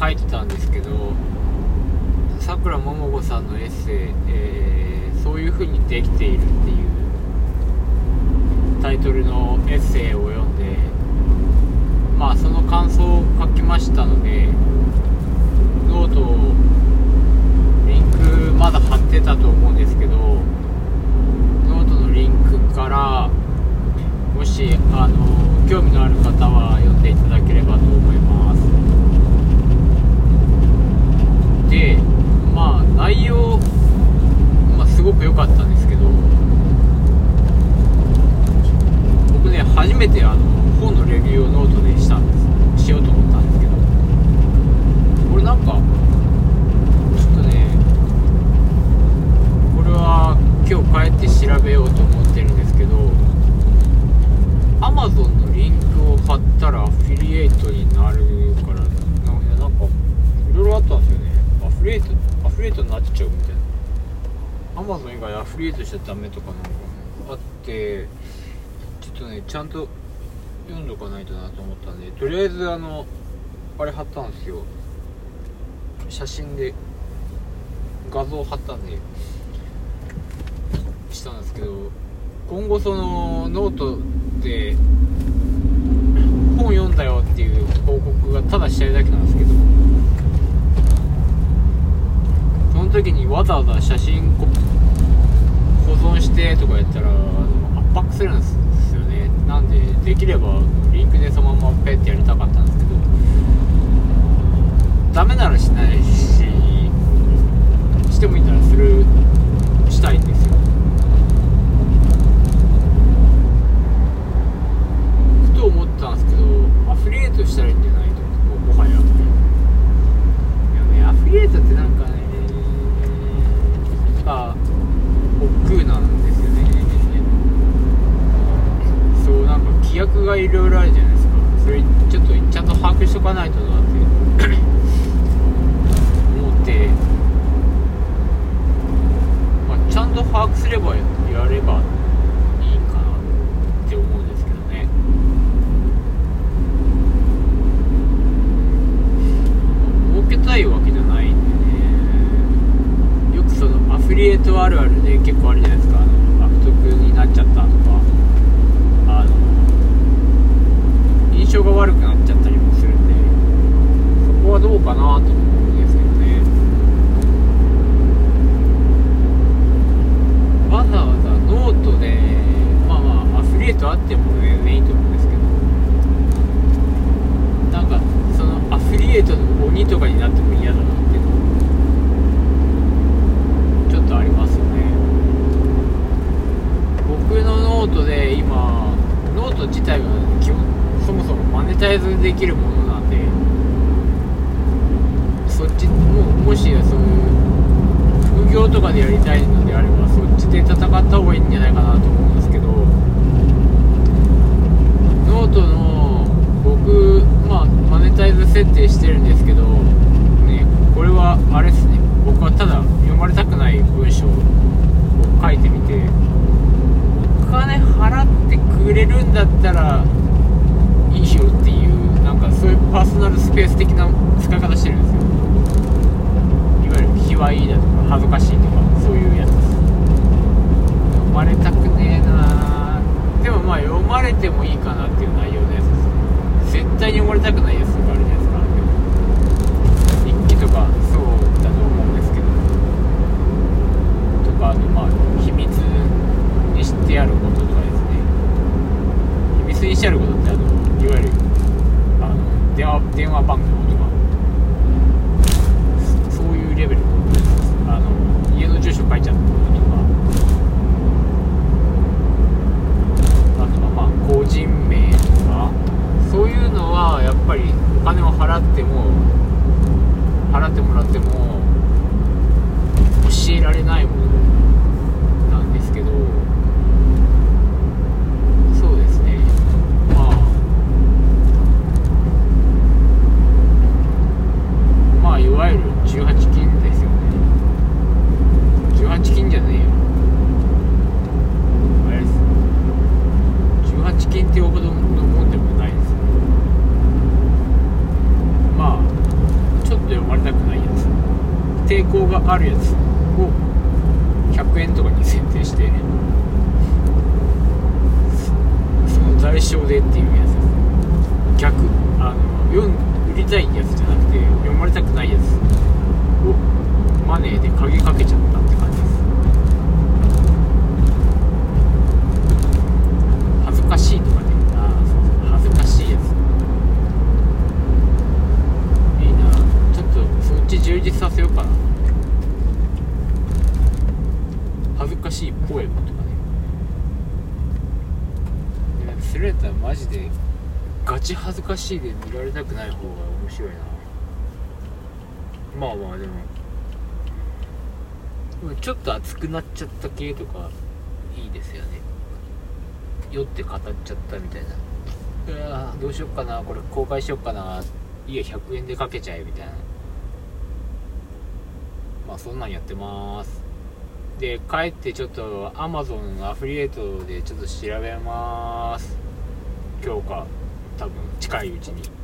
書いてたんですけどさくらももこさんのエッセイ、えーそういう風にできているっていうタイトルのエッセイを読んでまあその感想を書きましたのでノートをリンクまだ貼ってたと思うんですけどノートのリンクからもしあの興味のある方は読んでいただければと思いますでまあ内容、まあ、すごく良かったんですけど僕ね初めてあの本のレビューをノートでしたんです。しようと思ったんですけど。これなんかちょっとねこれは今日帰って調べようと思ってるんですけど Amazon のリンクを貼ったらアフィリエイトになるからなんかいろいろあったんですよね。アフィリエイトフリエイトになっちゃうみたいな。Amazon 以外アフリエイトしちゃダメとかなんかあってちょっとねちゃんと読んどかないとなと思ったんでとりあえずあのあれ貼ったんですよ。写真で画像貼ったんでしたんですけど今後そのノートで本読んだよっていう報告がただしたいだけなんですけどの時にわざわざ写真保存してとかやったら圧迫するんですよね。なんでできればリンクでそのままペッてやりたかったんですけどダメならしないししてもいいならするしたいんですよふと思ったんですけどアフィリエイトしたらいいんじゃないともうもはやいやねアフィリエイトってなんかねなんか億劫なんですよねそうなんか規約がいろいろあるじゃないですかそれちょっとちゃんと把握しとかないとなって思って、まあ、ちゃんと把握すればやればいいかなって思うんですけどね儲けたいわけじゃないんでねよくそのアフィリエイトあるあるで結構あるじゃないですかあの悪徳になっちゃったとかあの印象が悪くなっちゃったりもするんでそこはどうかなと思うんですけどねわざわざノートでまあまあアフィリエイトあっても全然いいと思うんですけどなんかそのアフィリエイトの鬼とかになっても嫌だなっていうのちょっとありますよね僕のノートで今ノート自体が基本そもそもマネタイズできるものなんでそっちももしそういう副業とかでやりたいのであればそっちで戦った方がいいんじゃないかなと思うんですけどノートの僕まあマネタイズ設定してるんですけどねこれはあれですね。僕はただ読まれたくない文章を書いてみてお金払ってくれるんだったらいいよっていうそういうパーソナルスペース的な使い方してるんですよ。いわゆる卑猥だとか恥ずかしいとかそういうやつです。読まれたくねえなでもまあ読まれてもいいかなっていう内容のやつです絶対に読まれたくないやつとかあるじゃないですか。日記とか。電話番号とかそういうレベルあの家の住所書いちゃったとかあとはまあ個人名とかそういうのはやっぱりお金を払っても払ってもらっても教えられないもの抵抗があるやつを100円とかに設定してその代償でっていうやつ。です逆。あの読売りたいやつじゃなくて読まれたくないやつをマネーで鍵かけちゃったって感じです恥ずかしいとかねああそうそう恥ずかしいやついいなちょっとそっち充実させようかな恥ずかしいポエムとかねいやそれやったらマジでガチ恥ずかしいで見られたくない方が面白いな。まあまあでも。ちょっと熱くなっちゃった系とかいいですよね。酔って語っちゃったみたいな。うわどうしよっかな。これ公開しよっかな。いや100円でかけちゃえみたいな。まあそんなんやってまーす。で帰ってちょっと Amazon アフリエイトでちょっと調べます。今日か多分近いうちに。